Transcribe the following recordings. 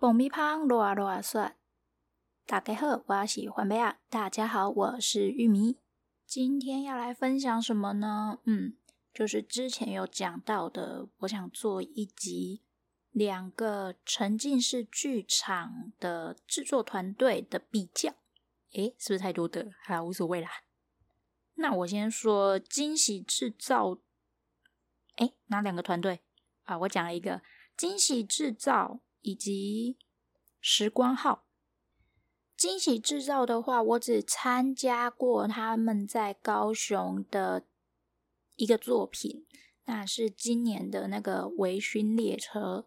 爆米花乱乱说，大家好，我是黄贝亚。大家好，我是玉米。今天要来分享什么呢？嗯，就是之前有讲到的，我想做一集两个沉浸式剧场的制作团队的比较。诶，是不是太多的？好，无所谓啦。那我先说惊喜制造。诶，哪两个团队啊？我讲了一个。惊喜制造以及时光号。惊喜制造的话，我只参加过他们在高雄的一个作品，那是今年的那个微醺列车，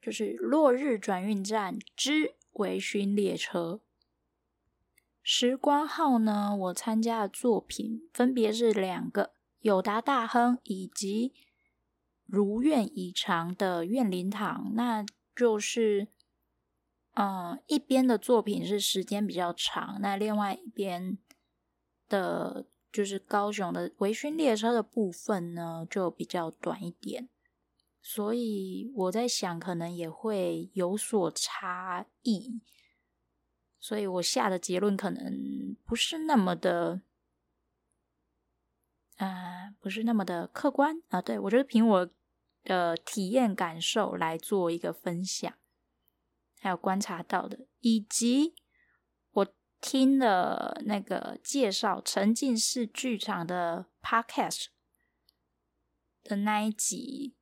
就是《落日转运站之微醺列车》。时光号呢，我参加的作品分别是两个：友达大亨以及。如愿以偿的怨灵堂，那就是，嗯，一边的作品是时间比较长，那另外一边的，就是高雄的微醺列车的部分呢，就比较短一点，所以我在想，可能也会有所差异，所以我下的结论可能不是那么的。啊、不是那么的客观啊。对，我觉得凭我的体验感受来做一个分享，还有观察到的，以及我听了那个介绍沉浸式剧场的 podcast 的那一集，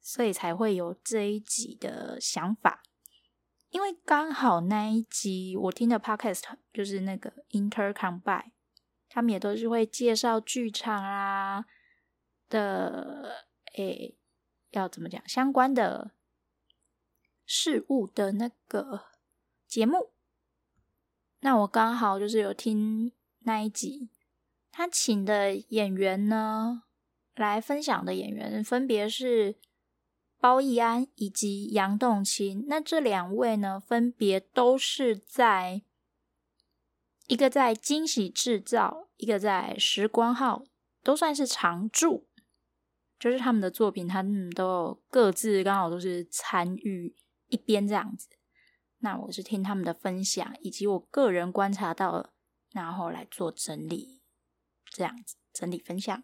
所以才会有这一集的想法。因为刚好那一集我听的 podcast 就是那个 Intercom by 他们也都是会介绍剧场啊的，诶，要怎么讲相关的事物的那个节目。那我刚好就是有听那一集，他请的演员呢，来分享的演员分别是包奕安以及杨栋钦。那这两位呢，分别都是在。一个在惊喜制造，一个在时光号，都算是常驻，就是他们的作品，他们都有各自刚好都是参与一边这样子。那我是听他们的分享，以及我个人观察到了，然后来做整理，这样子整理分享。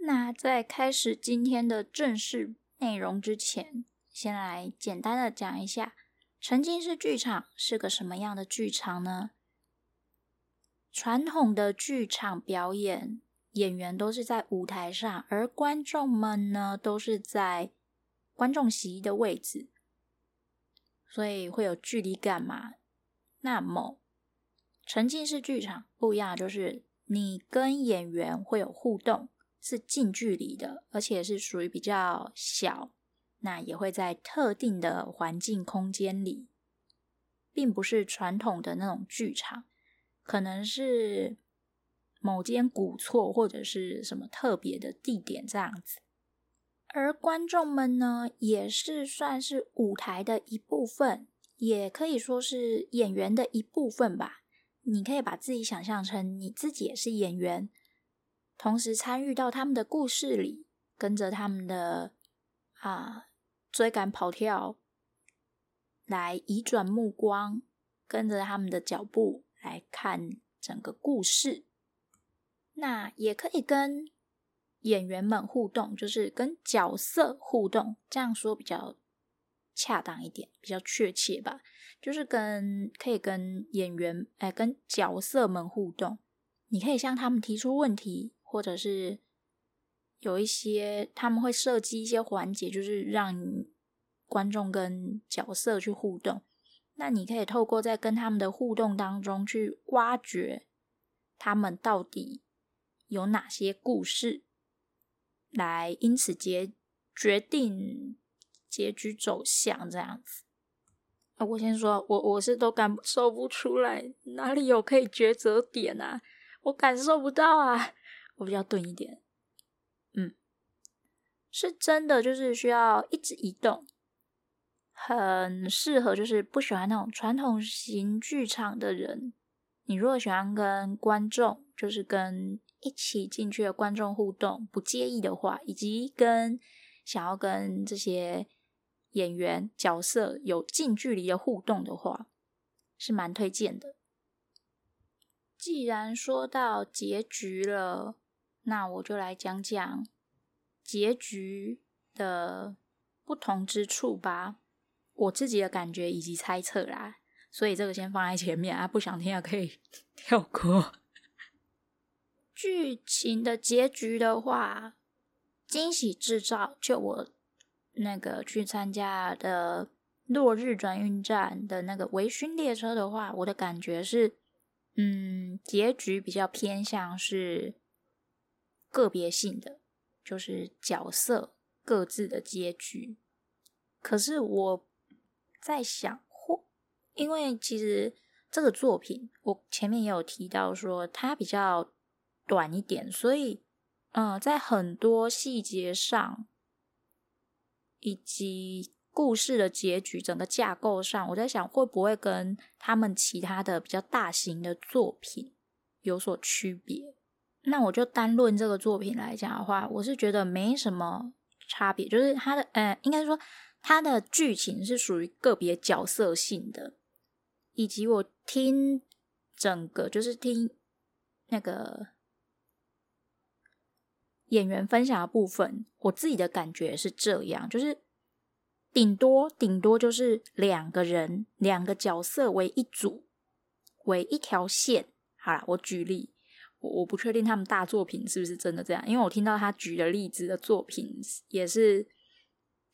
那在开始今天的正式内容之前，先来简单的讲一下。沉浸式剧场是个什么样的剧场呢？传统的剧场表演，演员都是在舞台上，而观众们呢，都是在观众席的位置，所以会有距离感嘛。那么，沉浸式剧场不一样，就是你跟演员会有互动，是近距离的，而且是属于比较小。那也会在特定的环境空间里，并不是传统的那种剧场，可能是某间古厝或者是什么特别的地点这样子。而观众们呢，也是算是舞台的一部分，也可以说是演员的一部分吧。你可以把自己想象成你自己也是演员，同时参与到他们的故事里，跟着他们的啊。追赶跑跳，来移转目光，跟着他们的脚步来看整个故事。那也可以跟演员们互动，就是跟角色互动，这样说比较恰当一点，比较确切吧。就是跟可以跟演员，哎，跟角色们互动。你可以向他们提出问题，或者是。有一些他们会设计一些环节，就是让观众跟角色去互动。那你可以透过在跟他们的互动当中去挖掘他们到底有哪些故事，来因此决决定结局走向这样子。啊，我先说，我我是都感受不出来哪里有可以抉择点啊，我感受不到啊，我比较钝一点。嗯，是真的，就是需要一直移动，很适合就是不喜欢那种传统型剧场的人。你如果喜欢跟观众，就是跟一起进去的观众互动，不介意的话，以及跟想要跟这些演员角色有近距离的互动的话，是蛮推荐的。既然说到结局了，那我就来讲讲结局的不同之处吧。我自己的感觉以及猜测啦，所以这个先放在前面啊，不想听的可以 跳过。剧情的结局的话，惊喜制造就我那个去参加的落日转运站的那个微醺列车的话，我的感觉是，嗯，结局比较偏向是个别性的，就是角色各自的结局。可是我在想，或因为其实这个作品，我前面也有提到说它比较短一点，所以，嗯、在很多细节上，以及故事的结局整个架构上，我在想会不会跟他们其他的比较大型的作品有所区别？那我就单论这个作品来讲的话，我是觉得没什么差别，就是它的，呃，应该说它的剧情是属于个别角色性的，以及我听整个就是听那个。演员分享的部分，我自己的感觉是这样，就是顶多顶多就是两个人，两个角色为一组，为一条线。好啦，我举例，我我不确定他们大作品是不是真的这样，因为我听到他举的例子的作品也是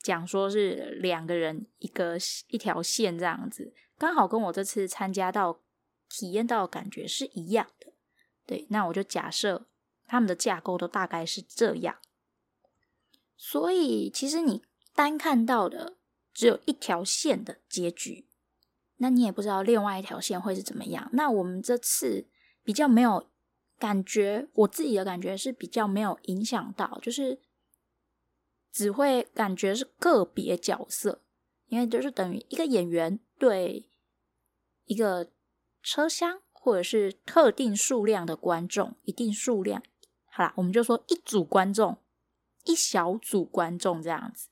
讲说是两个人一个一条线这样子，刚好跟我这次参加到体验到的感觉是一样的。对，那我就假设。他们的架构都大概是这样，所以其实你单看到的只有一条线的结局，那你也不知道另外一条线会是怎么样。那我们这次比较没有感觉，我自己的感觉是比较没有影响到，就是只会感觉是个别角色，因为就是等于一个演员对一个车厢或者是特定数量的观众，一定数量。好啦，我们就说一组观众，一小组观众这样子。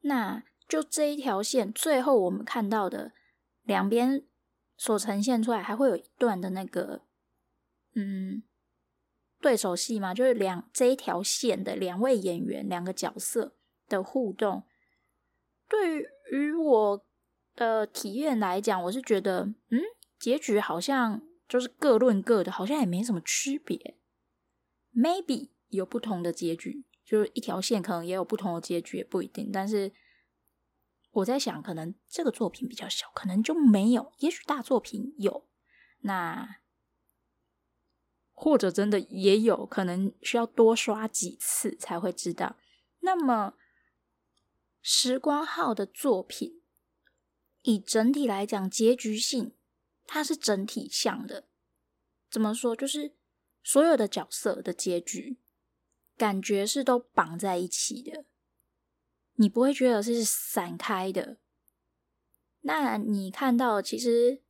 那就这一条线，最后我们看到的两边所呈现出来，还会有一段的那个，嗯，对手戏嘛，就是两这一条线的两位演员、两个角色的互动。对于我的体验来讲，我是觉得，嗯，结局好像就是各论各的，好像也没什么区别。Maybe 有不同的结局，就是一条线可能也有不同的结局，也不一定。但是我在想，可能这个作品比较小，可能就没有。也许大作品有，那或者真的也有可能需要多刷几次才会知道。那么时光号的作品，以整体来讲，结局性它是整体向的。怎么说？就是。所有的角色的结局，感觉是都绑在一起的，你不会觉得是散开的。那你看到，其实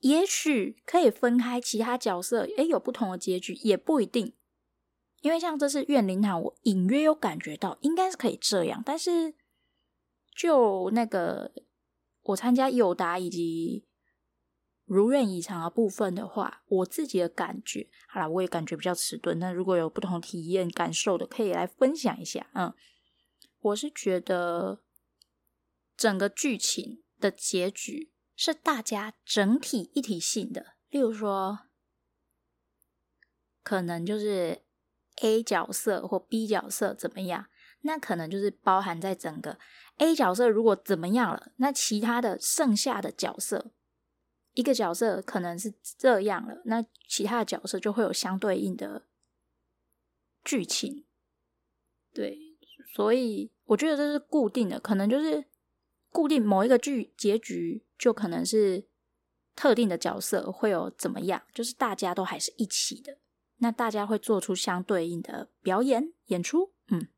也许可以分开，其他角色诶有不同的结局，也不一定。因为像这次怨灵堂，我隐约有感觉到应该是可以这样，但是就那个我参加友达以及。如愿以偿的部分的话，我自己的感觉，好啦，我也感觉比较迟钝。那如果有不同体验感受的，可以来分享一下。嗯，我是觉得整个剧情的结局是大家整体一体性的。例如说，可能就是 A 角色或 B 角色怎么样，那可能就是包含在整个 A 角色如果怎么样了，那其他的剩下的角色。一个角色可能是这样了，那其他的角色就会有相对应的剧情。对，所以我觉得这是固定的，可能就是固定某一个剧结局，就可能是特定的角色会有怎么样，就是大家都还是一起的，那大家会做出相对应的表演演出。嗯，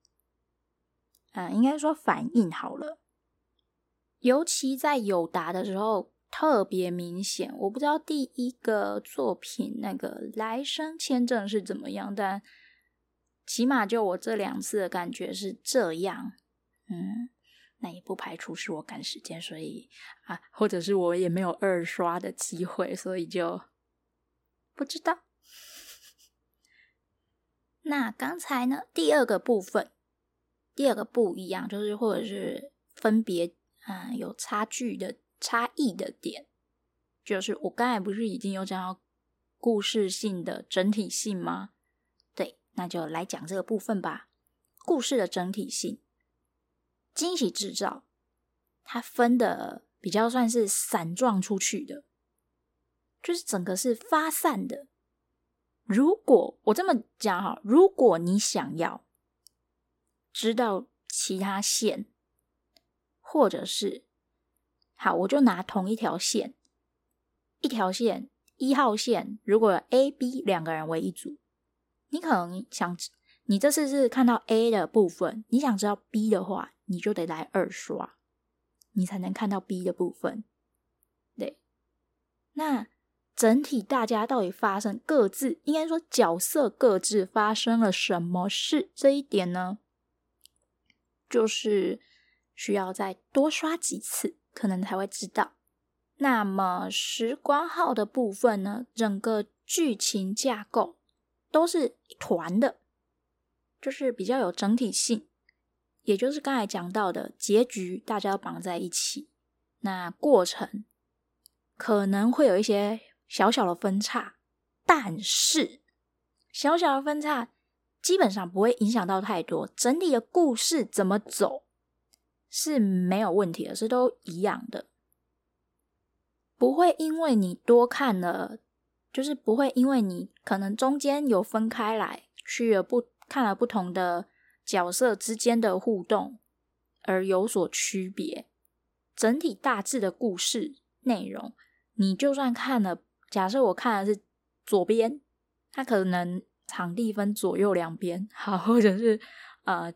嗯，应该说反应好了，尤其在有答的时候。特别明显，我不知道第一个作品那个来生签证是怎么样，但起码就我这两次的感觉是这样。嗯，那也不排除是我赶时间，所以啊，或者是我也没有二刷的机会，所以就不知道。那刚才呢，第二个部分，第二个不一样，就是或者是分别啊、嗯、有差距的差异的点，就是我刚才不是已经有讲到故事性的整体性吗？对，那就来讲这个部分吧。故事的整体性。惊喜制造，它分的比较算是散状出去的，就是整个是发散的。如果我这么讲哈，如果你想要知道其他线，或者是好，我就拿同一条线，一条线一号线，如果 A、B 两个人为一组，你可能想，你这次是看到 A 的部分，你想知道 B 的话。你就得来二刷，你才能看到 B 的部分。对，那整体大家到底发生各自，应该说角色各自发生了什么事？这一点呢，就是需要再多刷几次，可能才会知道。那么时光号的部分呢，整个剧情架构都是一团的，就是比较有整体性。也就是刚才讲到的结局，大家要绑在一起。那过程可能会有一些小小的分叉，但是小小的分叉基本上不会影响到太多。整体的故事怎么走是没有问题的，是都一样的，不会因为你多看了，就是不会因为你可能中间有分开来去了不看了不同的。角色之间的互动而有所区别，整体大致的故事内容，你就算看了，假设我看的是左边，它可能场地分左右两边，好，或者是呃，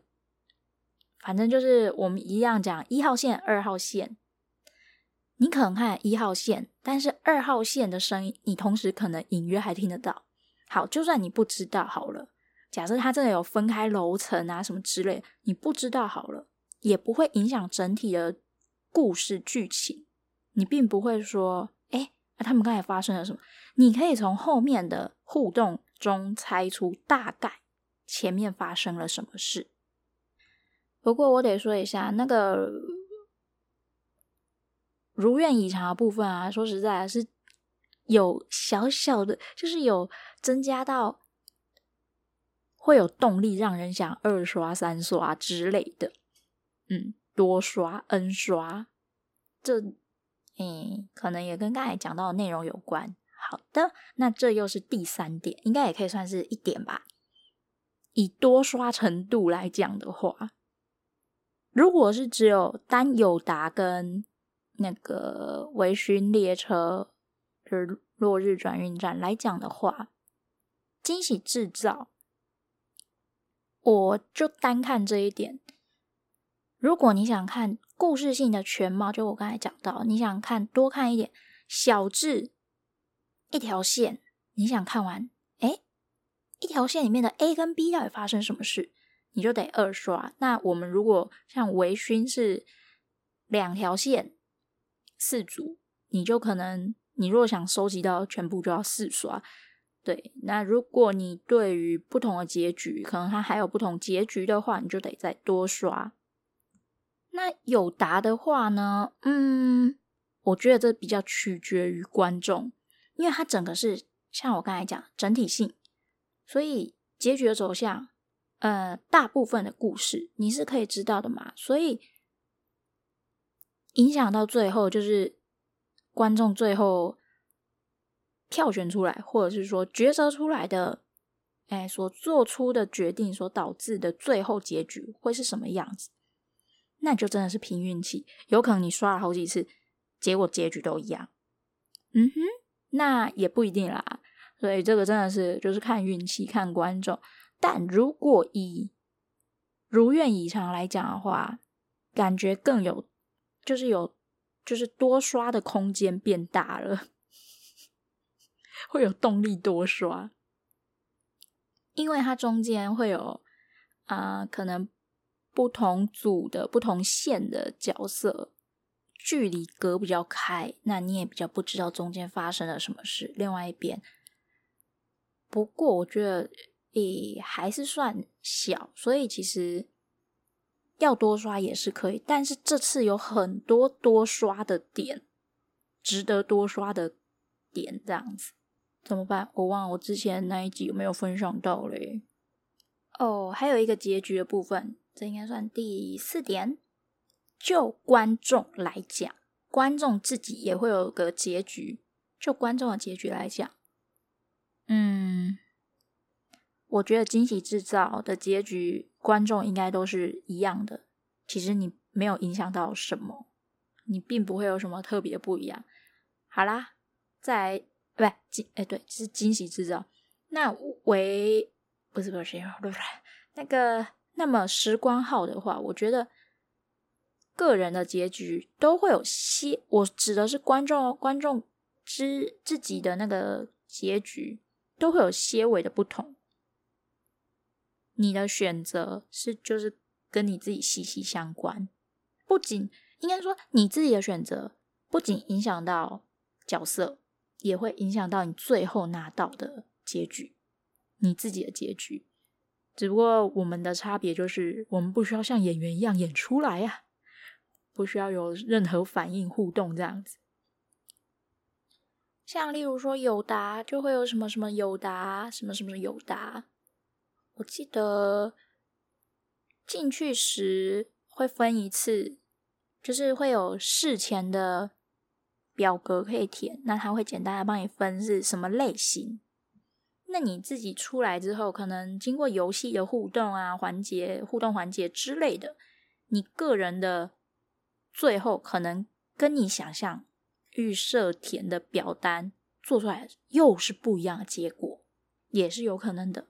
反正就是我们一样讲一号线、二号线，你可能看一号线，但是二号线的声音，你同时可能隐约还听得到。好，就算你不知道好了。假设它真的有分开楼层啊什么之类，你不知道好了，也不会影响整体的故事剧情。你并不会说，哎，他们刚才发生了什么？你可以从后面的互动中猜出大概前面发生了什么事。不过我得说一下，那个如愿以偿的部分啊，说实在是有小小的，就是有增加到。会有动力让人想二刷、三刷之类的，嗯，多刷、N 刷，这，嗯，可能也跟刚才讲到的内容有关。好的，那这又是第三点，应该也可以算是一点吧。以多刷程度来讲的话，如果是只有单友达跟那个微醺列车，就是落日转运站来讲的话，惊喜制造。我就单看这一点。如果你想看故事性的全貌，就我刚才讲到，你想看多看一点小至一条线，你想看完，诶，一条线里面的 A 跟 B 到底发生什么事，你就得二刷。那我们如果像微醺是两条线四组，你就可能你如果想收集到全部，就要四刷。对，那如果你对于不同的结局，可能它还有不同结局的话，你就得再多刷。那有答的话呢？嗯，我觉得这比较取决于观众，因为它整个是像我刚才讲整体性，所以结局的走向，呃，大部分的故事你是可以知道的嘛，所以影响到最后就是观众最后。票选出来，或者是说抉择出来的，哎，所做出的决定所导致的最后结局会是什么样子？那就真的是凭运气，有可能你刷了好几次，结果结局都一样。嗯哼，那也不一定啦。所以这个真的是就是看运气，看观众。但如果以如愿以偿来讲的话，感觉更有，就是有，就是多刷的空间变大了。会有动力多刷，因为它中间会有啊、可能不同组的不同线的角色距离隔比较开，那你也比较不知道中间发生了什么事。另外一边，不过我觉得也还是算小，所以其实要多刷也是可以。但是这次有很多多刷的点，值得多刷的点，这样子怎么办？我忘了我之前那一集有没有分享到嘞？哦，还有一个结局的部分。这应该算第四点。就观众来讲，观众自己也会有个结局。就观众的结局来讲，嗯，我觉得惊喜制造的结局，观众应该都是一样的。其实你没有影响到什么，你并不会有什么特别不一样。好啦，再来，不惊，哎，对，是惊喜制造。那为不是不是不是那个。那么时光号的话，我觉得个人的结局都会有些，我指的是观众观众之自己的那个结局都会有些微的不同。你的选择是就是跟你自己息息相关，不仅应该说你自己的选择不仅影响到角色，也会影响到你最后拿到的结局，你自己的结局。只不过我们的差别就是，我们不需要像演员一样演出来呀，不需要有任何反应互动这样子。像例如说友达就会有什么什么友达，什么什么友达。我记得进去时会分一次，就是会有事前的表格可以填，那他会简单的帮你分是什么类型。那你自己出来之后，可能经过游戏的互动啊环节、互动环节之类的，你个人的最后可能跟你想象预设填的表单做出来又是不一样的结果，也是有可能的。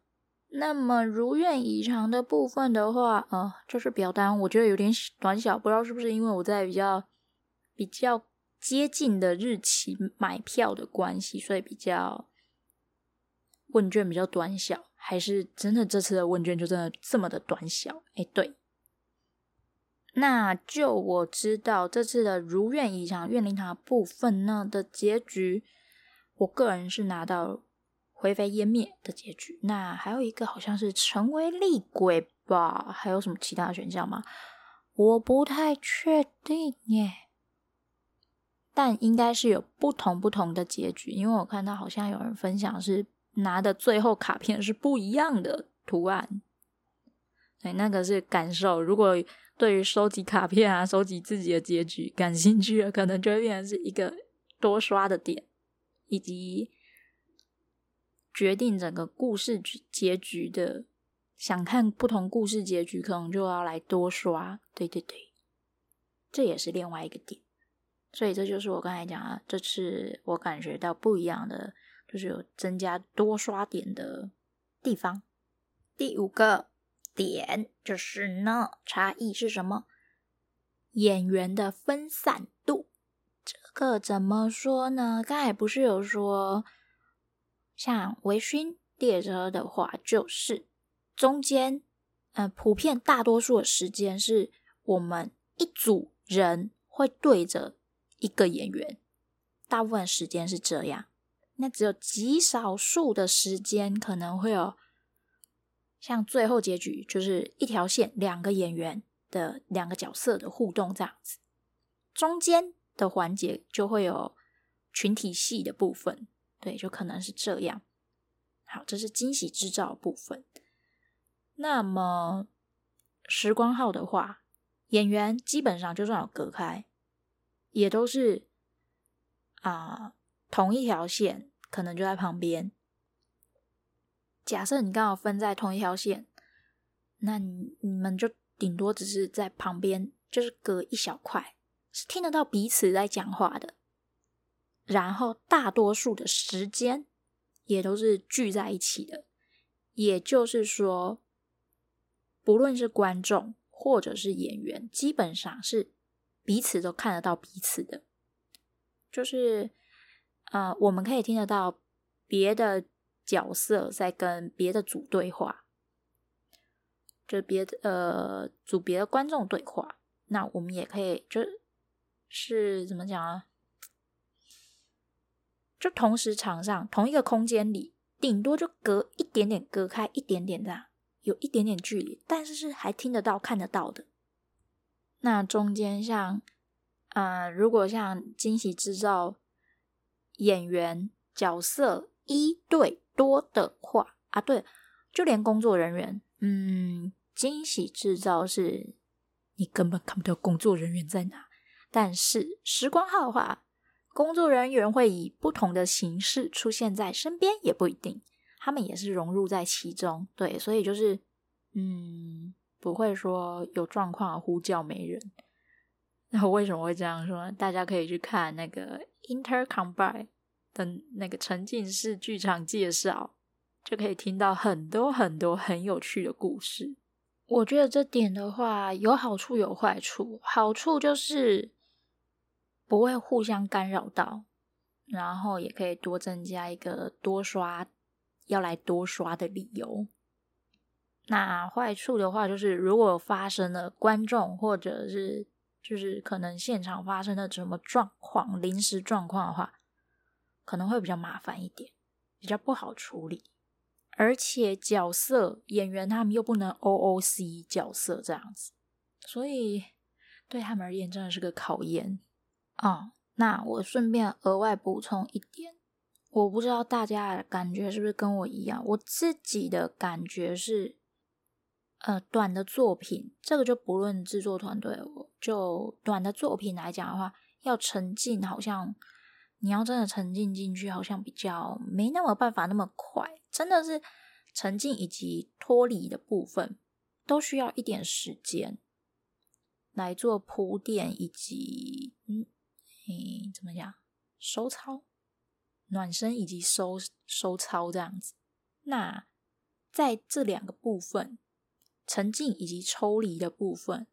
那么如愿以偿的部分的话，呃，就是表单，我觉得有点短小，不知道是不是因为我在比较比较接近的日期买票的关系，所以比较。问卷比较短小，还是真的这次的问卷就真的这么的短小？哎，对。那就我知道这次的如愿以偿愿灵堂部分呢的结局，我个人是拿到灰飞烟灭的结局。那还有一个好像是成为厉鬼吧？还有什么其他的选项吗？我不太确定耶。但应该是有不同不同的结局，因为我看到好像有人分享是。拿的最后卡片是不一样的图案，对，那个是感受。如果对于收集卡片啊、收集自己的结局感兴趣的，可能就会变成是一个多刷的点，以及决定整个故事结局的。想看不同故事结局，可能就要来多刷。对对对，这也是另外一个点。所以这就是我刚才讲啊，这次我感觉到不一样的。就是有增加多刷点的地方。第五个点就是呢，差异是什么？演员的分散度。这个怎么说呢？刚才不是有说，像微醺列车的话，就是中间，呃，普遍大多数的时间是我们一组人会对着一个演员，大部分时间是这样。那只有极少数的时间可能会有，像最后结局就是一条线两个演员的两个角色的互动这样子，中间的环节就会有群体戏的部分，对，就可能是这样。好，这是惊喜制造部分。那么时光号的话，演员基本上就算有隔开，也都是啊。同一条线可能就在旁边。假设你刚好分在同一条线，那你你们就顶多只是在旁边，就是隔一小块，是听得到彼此在讲话的。然后大多数的时间也都是聚在一起的，也就是说，不论是观众或者是演员，基本上是彼此都看得到彼此的，就是。呃，我们可以听得到别的角色在跟别的组对话，就别的呃组别的观众对话，那我们也可以就是怎么讲啊？就同时场上同一个空间里，顶多就隔一点点，隔开一点点这样，有一点点距离，但是是还听得到、看得到的。那中间像，呃，如果像惊喜制造演员角色一对多的话啊，对，就连工作人员，嗯，惊喜制造是你根本看不到工作人员在哪，但是时光号的话。工作人员会以不同的形式出现在身边，也不一定，他们也是融入在其中。对，所以就是，嗯，不会说有状况呼叫没人。然后为什么会这样说？大家可以去看那个 Intercombine 的那个沉浸式剧场介绍，就可以听到很多很多很有趣的故事。我觉得这点的话，有好处有坏处。好处就是。不会互相干扰到，然后也可以多增加一个多刷要来多刷的理由。那坏处的话，就是如果发生了观众或者是就是可能现场发生的什么状况、临时状况的话，可能会比较麻烦一点，比较不好处理。而且角色演员他们又不能 OOC 角色这样子，所以对他们而言真的是个考验。哦，那我顺便额外补充一点，我不知道大家的感觉是不是跟我一样。我自己的感觉是，呃，短的作品，这个就不论制作团队，就短的作品来讲的话，要沉浸，好像你要真的沉浸进去，好像比较没那么办法那么快。真的是沉浸以及脱离的部分，都需要一点时间来做铺垫以及嗯。嗯，怎么讲？收操、暖身以及收收操这样子。那在这两个部分，沉浸以及抽离的部分，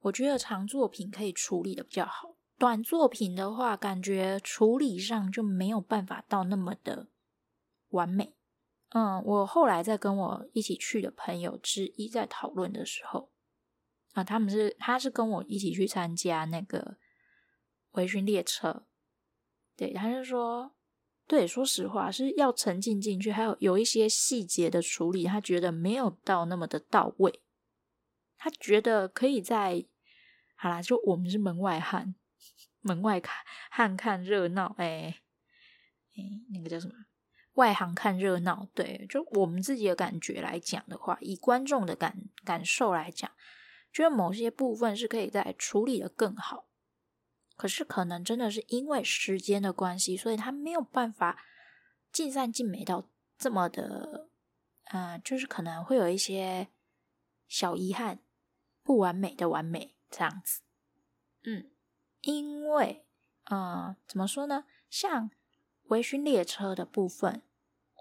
我觉得长作品可以处理的比较好。短作品的话，感觉处理上就没有办法到那么的完美。嗯，我后来在跟我一起去的朋友之一在讨论的时候，啊，他们是他是跟我一起去参加那个。回巡列车，对，他就说，对，说实话是要沉浸进去，还有有一些细节的处理，他觉得没有到那么的到位。他觉得可以在，好啦，就我们是门外汉，门外看汉看热闹，哎，哎，那个叫什么？外行看热闹，对，就我们自己的感觉来讲的话，以观众的感感受来讲，觉得某些部分是可以在处理的更好。可是，可能真的是因为时间的关系，所以他没有办法尽善尽美到这么的，嗯、呃，就是可能会有一些小遗憾，不完美的完美这样子。嗯，因为，嗯、呃，怎么说呢？像微醺列车的部分，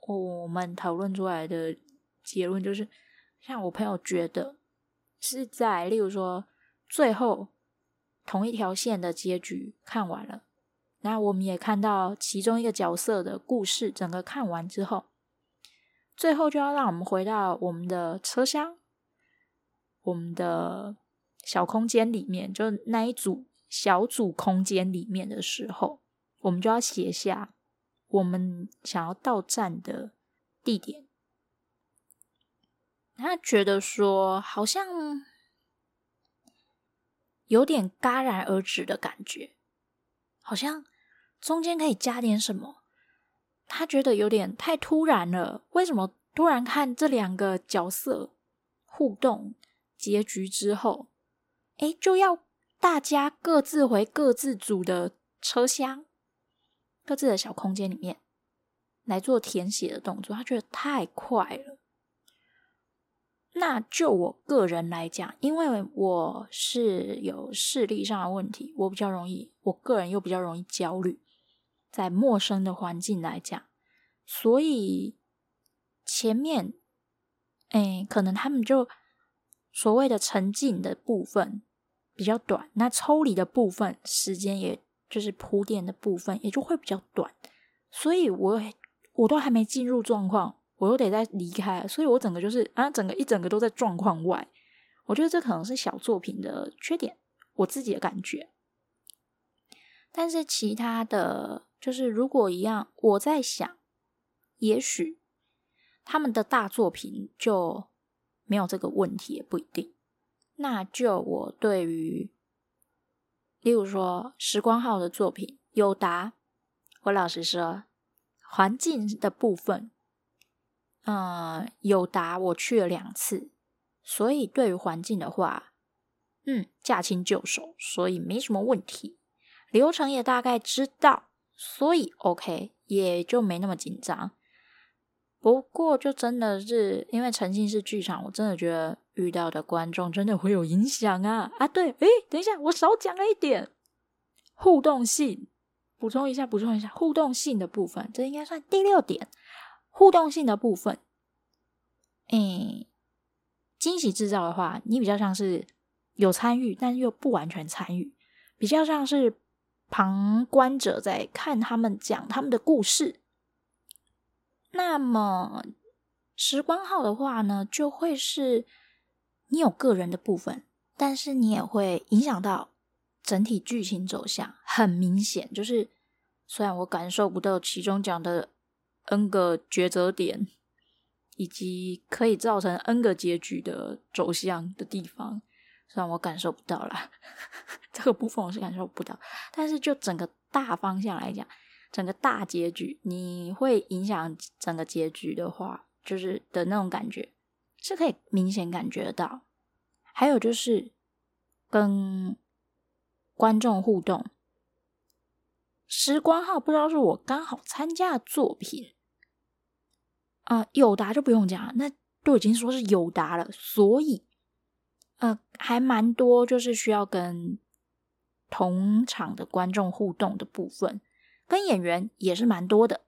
我们讨论出来的结论就是，像我朋友觉得是在，例如说最后。同一条线的结局看完了，那我们也看到其中一个角色的故事，整个看完之后，最后就要让我们回到我们的车厢，我们的小空间里面，就那一组小组空间里面的时候，我们就要写下我们想要到站的地点。他觉得说，好像。有点戛然而止的感觉，好像中间可以加点什么。他觉得有点太突然了。为什么突然看这两个角色互动结局之后，哎，就要大家各自回各自组的车厢、各自的小空间里面来做填写的动作？他觉得太快了。那就我个人来讲，因为我是有视力上的问题，我比较容易，我个人又比较容易焦虑，在陌生的环境来讲，所以前面，哎，可能他们就所谓的沉浸的部分比较短，那抽离的部分时间也就是铺垫的部分也就会比较短，所以我我都还没进入状况，我又得再离开，所以我整个就是啊，整个一整个都在状况外。我觉得这可能是小作品的缺点，我自己的感觉。但是其他的就是如果一样，我在想，也许他们的大作品就没有这个问题，也不一定。那就我对于，例如说时光号的作品，有达，我老实说，环境的部分，嗯，有达我去了两次，所以对于环境的话，嗯，驾轻就熟，所以没什么问题。流程也大概知道，所以 OK，也就没那么紧张。不过，就真的是因为沉浸式剧场，我真的觉得遇到的观众真的会有影响啊啊！对，诶，等一下，我少讲了一点互动性，补充一下，补充一下互动性的部分，这应该算第六点。互动性的部分，诶，惊喜制造的话，你比较像是有参与，但又不完全参与，比较像是。旁观者在看他们讲他们的故事，那么时光号的话呢，就会是你有个人的部分，但是你也会影响到整体剧情走向。很明显，就是虽然我感受不到其中讲的 N 个抉择点，以及可以造成 N 个结局的走向的地方。虽然我感受不到啦，这个部分我是感受不到，但是就整个大方向来讲，整个大结局，你会影响整个结局的话，就是的那种感觉是可以明显感觉到。还有就是跟观众互动，时光号不知道是我刚好参加的作品啊，呃，友达就不用讲，那都已经说是有达了，所以。呃，还蛮多，就是需要跟同场的观众互动的部分，跟演员也是蛮多的，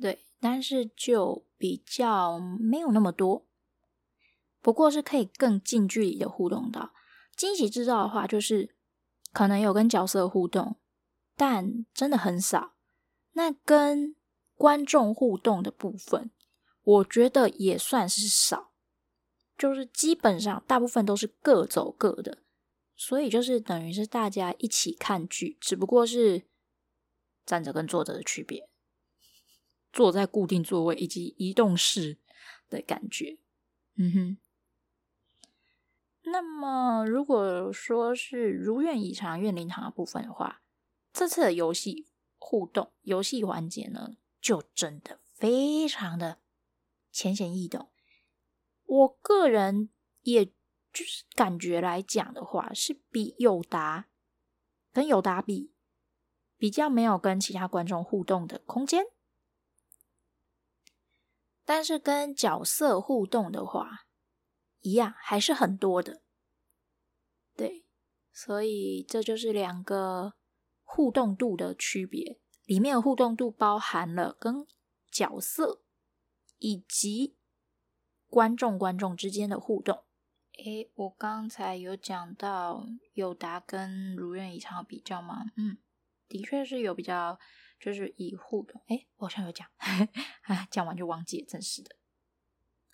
对，但是就比较没有那么多，不过是可以更近距离的互动到。惊喜制造的话，就是可能有跟角色互动，但真的很少。那跟观众互动的部分，我觉得也算是少。就是基本上大部分都是各走各的，所以就是等于是大家一起看剧，只不过是站着跟坐着的区别，坐在固定座位以及移动式的感觉。嗯哼。那么如果说是如愿以偿愿灵堂的部分的话，这次的游戏互动游戏环节呢，就真的非常的浅显易懂。我个人也就是感觉来讲的话，是比友达跟友达比比较没有跟其他观众互动的空间，但是跟角色互动的话，一样还是很多的。对，所以这就是两个互动度的区别，里面的互动度包含了跟角色以及。观众观众之间的互动，诶，我刚才有讲到有达跟如愿以偿比较吗？嗯，的确是有比较，就是以互动。诶，我好像有讲，啊，讲完就忘记了，真是的。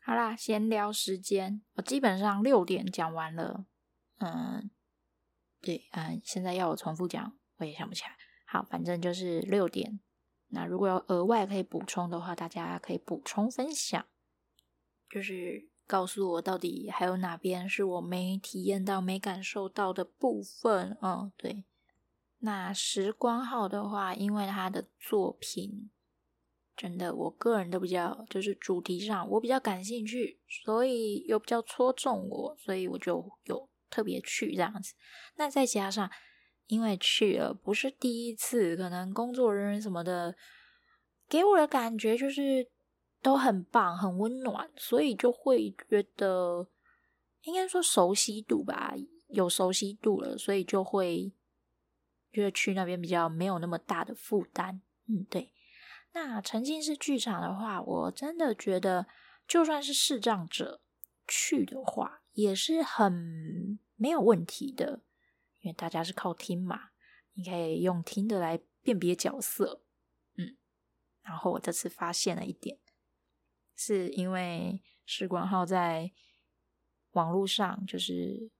好啦，闲聊时间，我基本上六点讲完了。嗯，对，嗯，现在要我重复讲，我也想不起来。好，反正就是六点。那如果有额外可以补充的话，大家可以补充分享。就是告诉我到底还有哪边是我没体验到、没感受到的部分。嗯，对。那时光号的话，因为他的作品真的，我个人都比较就是主题上我比较感兴趣，所以又比较戳中我，所以我就有特别去这样子。那再加上因为去了不是第一次，可能工作人员什么的给我的感觉就是。都很棒，很温暖，所以就会觉得应该说熟悉度吧，有熟悉度了，所以就会觉得去那边比较没有那么大的负担。嗯，对。那沉浸式剧场的话，我真的觉得，就算是视障者去的话，也是很没有问题的，因为大家是靠听嘛，你可以用听的来辨别角色。嗯，然后我这次发现了一点，是因为士官号在网络上，就是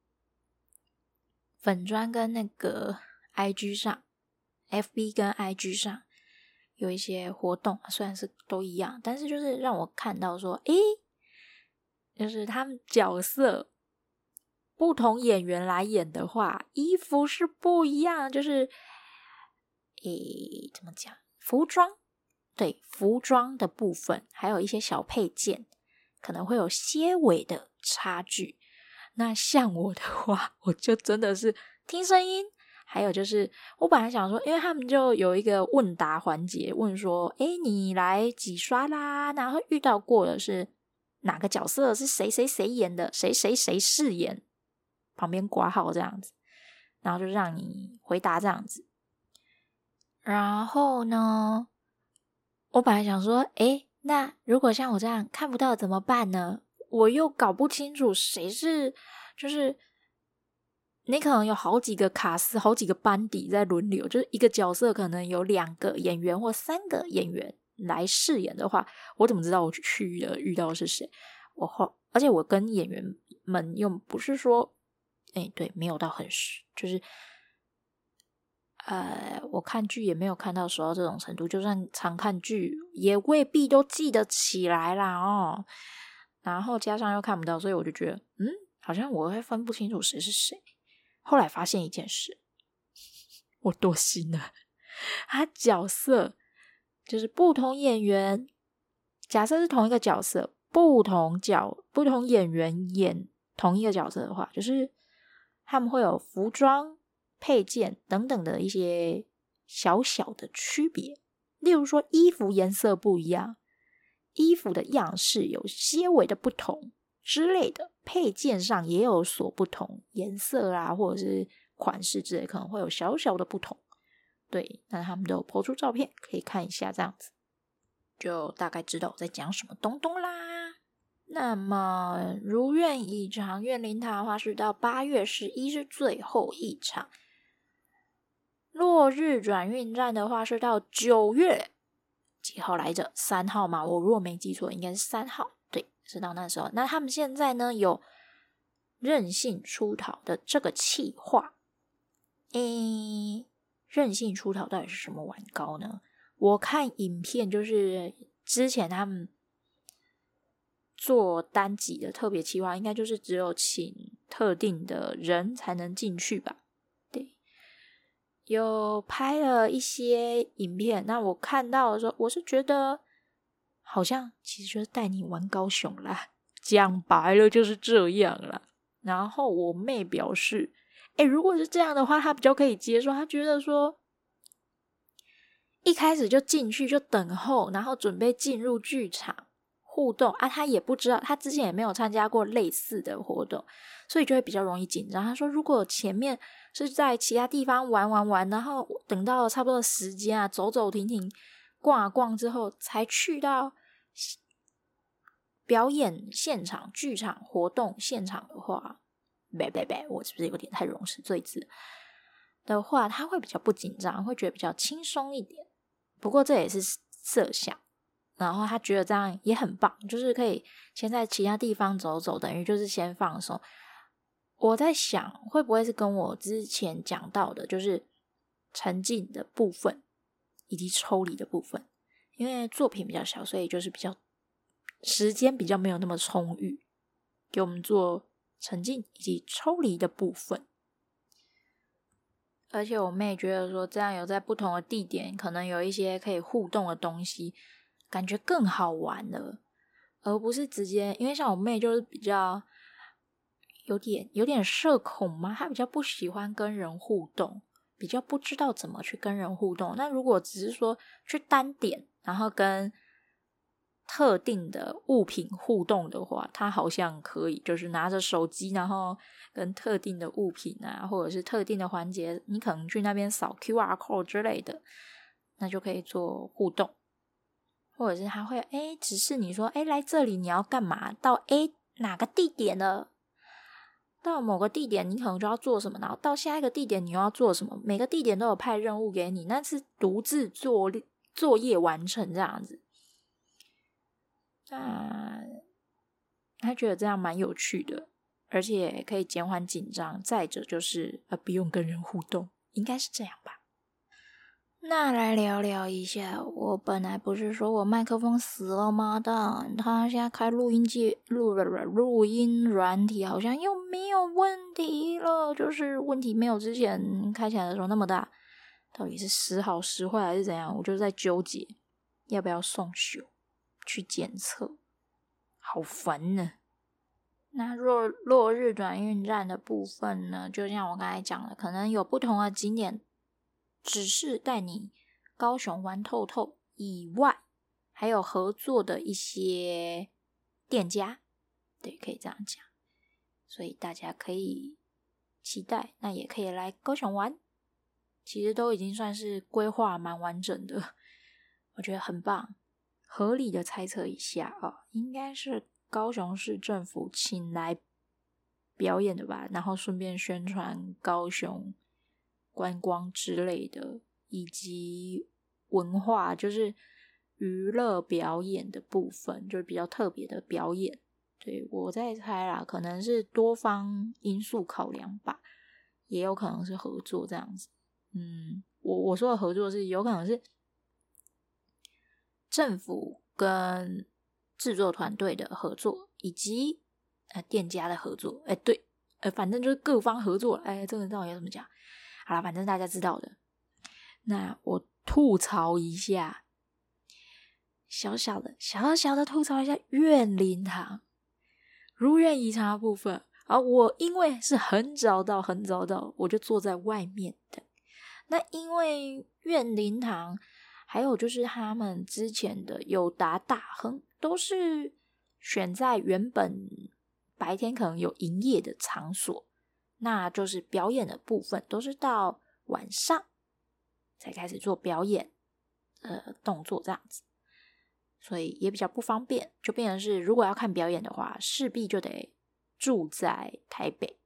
粉砖跟那个 IG 上，FB 跟 IG 上有一些活动，虽然是都一样，但是就是让我看到说，诶，就是他们角色不同演员来演的话，衣服是不一样，就是。诶，怎么讲？服装，对，服装的部分，还有一些小配件，可能会有些微的差距。那像我的话，我就真的是听声音，还有就是，我本来想说，因为他们就有一个问答环节，问说，诶，你来几刷啦？然后遇到过的是哪个角色？是谁谁谁演的？谁谁谁饰演？旁边挂号这样子，然后就让你回答这样子。然后呢，我本来想说，诶，那如果像我这样看不到怎么办呢？我又搞不清楚谁是，就是你可能有好几个卡司，好几个班底在轮流，就是一个角色可能有两个演员或三个演员来饰演的话，我怎么知道我去的遇到是谁？我后，而且我跟演员们又不是说，诶，对，没有到很熟，就是。呃，我看剧也没有看到熟到这种程度，就算常看剧，也未必都记得起来啦哦。然后加上又看不到，所以我就觉得，嗯，好像我会分不清楚谁是谁。后来发现一件事，我多心了，他角色就是不同演员，假设是同一个角色，不同角不同演员演同一个角色的话，就是他们会有服装。配件等等的一些小小的区别，例如说衣服颜色不一样，衣服的样式有些微的不同之类的，配件上也有所不同，颜色啊或者是款式之类可能会有小小的不同。对，那他们都有 po 出照片，可以看一下，这样子就大概知道我在讲什么东东啦。那么如愿以偿，怨灵塔的话是到八月十一是最后一场。落日转运站的话是到九月几号来着？三号嘛，我如果没记错，应该是三号。对，是到那时候。那他们现在呢有任性出逃的这个企划。诶，任性出逃到底是什么玩高呢？我看影片就是之前他们做单集的特别企划，应该就是只有请特定的人才能进去吧。对有拍了一些影片，那我看到的时候，我是觉得好像其实就是带你玩高雄啦，讲白了就是这样啦。然后我妹表示，诶，如果是这样的话，她比较可以接受，她觉得说一开始就进去就等候，然后准备进入剧场互动啊，他也不知道，他之前也没有参加过类似的活动，所以就会比较容易紧张。他说，如果前面是在其他地方玩玩玩，然后等到差不多时间啊，走走停停，逛啊逛之后，才去到表演现场、剧场活动现场的话，别别别，我是不是有点太容词赘字的话，他会比较不紧张，会觉得比较轻松一点。不过这也是设想，然后他觉得这样也很棒，就是可以先在其他地方走走，等于就是先放松。我在想，会不会是跟我之前讲到的，就是沉浸的部分以及抽离的部分，因为作品比较小，所以就是比较时间比较没有那么充裕，给我们做沉浸以及抽离的部分。而且我妹觉得说，这样有在不同的地点，可能有一些可以互动的东西，感觉更好玩了，而不是直接，因为像我妹就是比较。有点有点社恐嘛，她比较不喜欢跟人互动，比较不知道怎么去跟人互动。那如果只是说去单点，然后跟特定的物品互动的话，他好像可以，就是拿着手机，然后跟特定的物品啊，或者是特定的环节，你可能去那边扫 QR code 之类的，那就可以做互动。或者是他会哎，指示你说哎，来这里你要干嘛？到 A 哪个地点呢？到某个地点，你可能就要做什么，然后到下一个地点，你又要做什么。每个地点都有派任务给你，那是独自作作业完成这样子。那他觉得这样蛮有趣的，而且可以减缓紧张。再者就是呃，不用跟人互动，应该是这样吧。那来聊聊一下，我本来不是说我麦克风死了吗？但他现在开录音机录了录音软体，好像又没有问题了，就是问题没有之前开起来的时候那么大。到底是时好时坏还是怎样？我就在纠结要不要送修去检测，好烦呢。那若落日转运站的部分呢？就像我刚才讲的，可能有不同的景点。只是带你高雄玩透透以外，还有合作的一些店家，对，可以这样讲。所以大家可以期待，那也可以来高雄玩。其实都已经算是规划蛮完整的，我觉得很棒。合理的猜测一下啊，应该是高雄市政府请来表演的吧，然后顺便宣传高雄。观光之类的，以及文化，就是娱乐表演的部分，就是比较特别的表演。对，我在猜啦，可能是多方因素考量吧，也有可能是合作这样子。嗯，我我说的合作是有可能是政府跟制作团队的合作，以及呃店家的合作。哎，对，呃，反正就是各方合作。哎，这个到底要怎么讲？好了，反正大家知道的。那我吐槽一下，小小的、小小的吐槽一下怨灵堂如愿以偿的部分。啊我因为是很早到、很早到，我就坐在外面等。那因为怨灵堂，还有就是他们之前的友达大亨，都是选在原本白天可能有营业的场所。那就是表演的部分，都是到晚上才开始做表演，呃，动作这样子，所以也比较不方便。就变成是，如果要看表演的话，势必就得住在台北。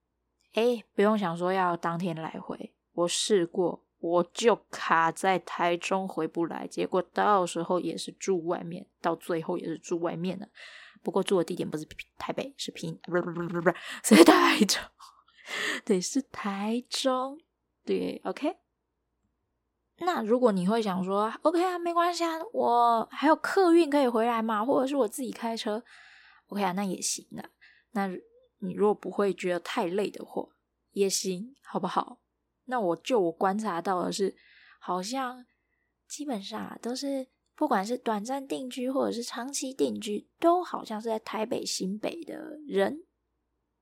哎，不用想说要当天来回，我试过，我就卡在台中回不来，结果到时候也是住外面，到最后也是住外面的。不过住的地点不是台北，是平，不是不是不是不是，是台中。对，是台中。对，OK。那如果你会想说，OK 啊，没关系啊，我还有客运可以回来嘛，或者是我自己开车，OK 啊，那也行啊。那你如果不会觉得太累的话，也行，好不好？那我就我观察到的是，好像基本上啊，都是不管是短暂定居或者是长期定居，都好像是在台北、新北的人。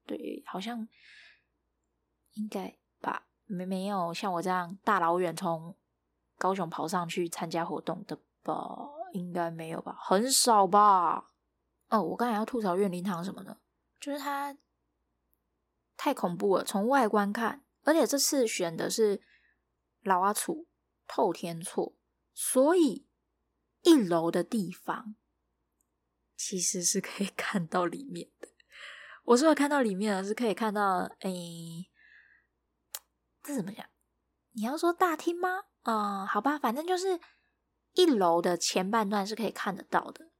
对，好像。应该吧，没没有像我这样大老远从高雄跑上去参加活动的吧？应该没有吧，很少吧？哦，我刚才要吐槽愿灵堂什么呢？就是它太恐怖了，从外观看，而且这次选的是老阿楚透天厝，所以一楼的地方其实是可以 看到里面的。我说的看到里面呢，是可以看到，诶。这怎么讲？你要说大厅吗？嗯，好吧，反正就是一楼的前半段是可以看得到的。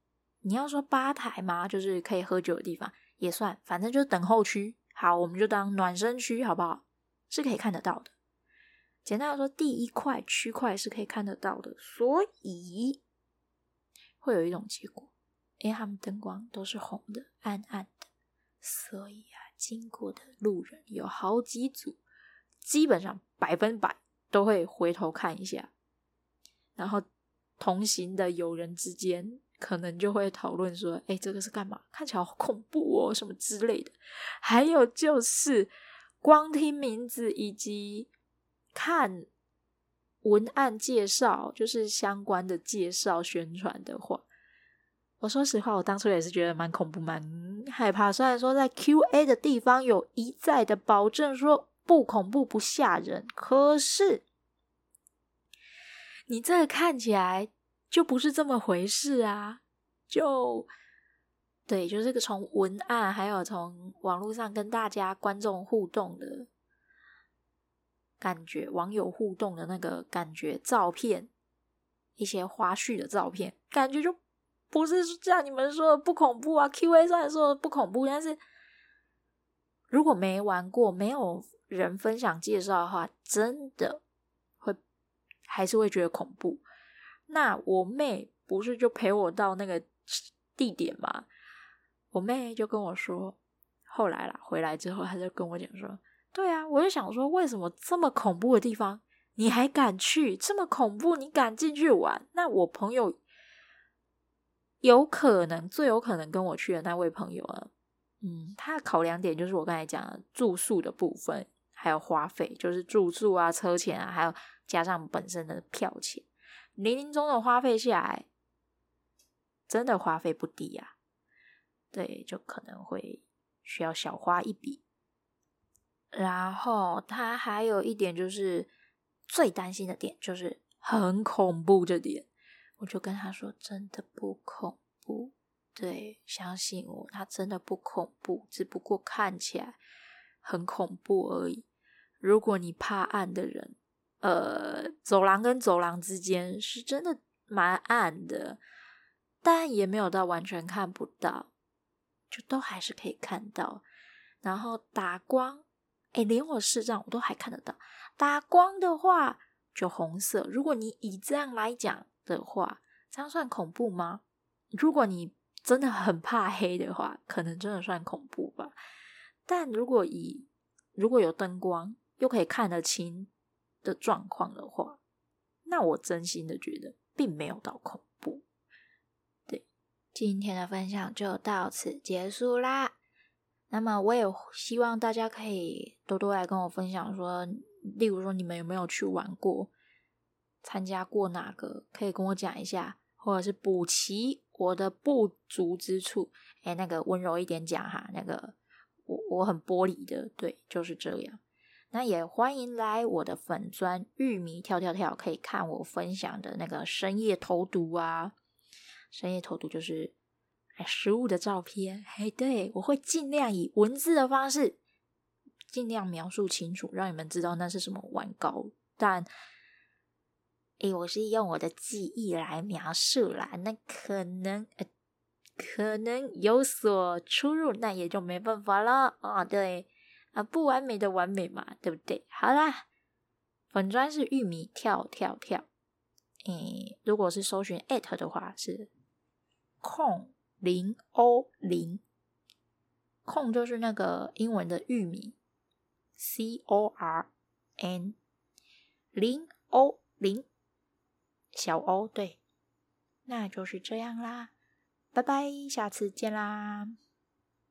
你要说吧台吗？就是可以喝酒的地方也算，反正就是等候区。好，我们就当暖身区，好不好？是可以看得到的。简单来说，第一块区块是可以看得到的，所以会有一种结果，因为他们灯光都是红的、暗暗的，所以啊，经过的路人有好几组。基本上百分百都会回头看一下，然后同行的友人之间可能就会讨论说：“哎，这个是干嘛？看起来好恐怖哦，什么之类的。”还有就是光听名字以及看文案介绍，就是相关的介绍宣传的话，我说实话，我当初也是觉得蛮恐怖、蛮害怕。虽然说在 QA 的地方有一再的保证说。不恐怖不吓人，可是你这个看起来就不是这么回事啊！就对，就是个从文案还有从网络上跟大家观众互动的感觉，网友互动的那个感觉，照片一些花絮的照片，感觉就不是像你们说的不恐怖啊。Q&A 虽然说的不恐怖，但是如果没玩过，没有人分享介绍的话，真的会还是会觉得恐怖。那我妹不是就陪我到那个地点吗？我妹就跟我说，后来啦，回来之后，她就跟我讲说，对啊，我就想说，为什么这么恐怖的地方？你还敢去？这么恐怖，你敢进去玩？那我朋友有可能，最有可能跟我去的那位朋友啊，嗯，他的考量点就是我刚才讲的住宿的部分，还有花费，就是住宿啊、车钱啊，还有加上本身的票钱，林林总总花费下来，真的花费不低啊。对，就可能会需要小花一笔。然后他还有一点就是。最担心的点就是很恐怖这点，我就跟他说：“真的不恐怖，对，相信我，他真的不恐怖，只不过看起来很恐怖而已。如果你怕暗的人，呃，走廊跟走廊之间是真的蛮暗的，但也没有到完全看不到，就都还是可以看到。然后打光，诶，连我视障我都还看得到。”打光的话就红色。如果你以这样来讲的话，这样算恐怖吗？如果你真的很怕黑的话，可能真的算恐怖吧。但如果以如果有灯光又可以看得清的状况的话，那我真心的觉得并没有到恐怖。对，今天的分享就到此结束啦。那么我也希望大家可以多多来跟我分享说。例如说，你们有没有去玩过？参加过哪个？可以跟我讲一下，或者是补齐我的不足之处。哎，那个温柔一点讲哈，那个我我很玻璃的，对，就是这样。那也欢迎来我的粉砖玉米跳跳跳，可以看我分享的那个深夜投毒啊。深夜投毒就是哎食物的照片，嘿，对，我会尽量以文字的方式。尽量描述清楚，让你们知道那是什么玩糕。但，诶，我是用我的记忆来描述啦，那可能，呃，可能有所出入，那也就没办法了啊、对啊，不完美的完美嘛，对不对？好啦，粉砖是玉米跳跳跳。诶，如果是搜寻 at 的话，是空零 o 零，空就是那个英文的玉米。C O R N 零 O 零小 O 对，那就是这样啦，拜拜，下次见啦。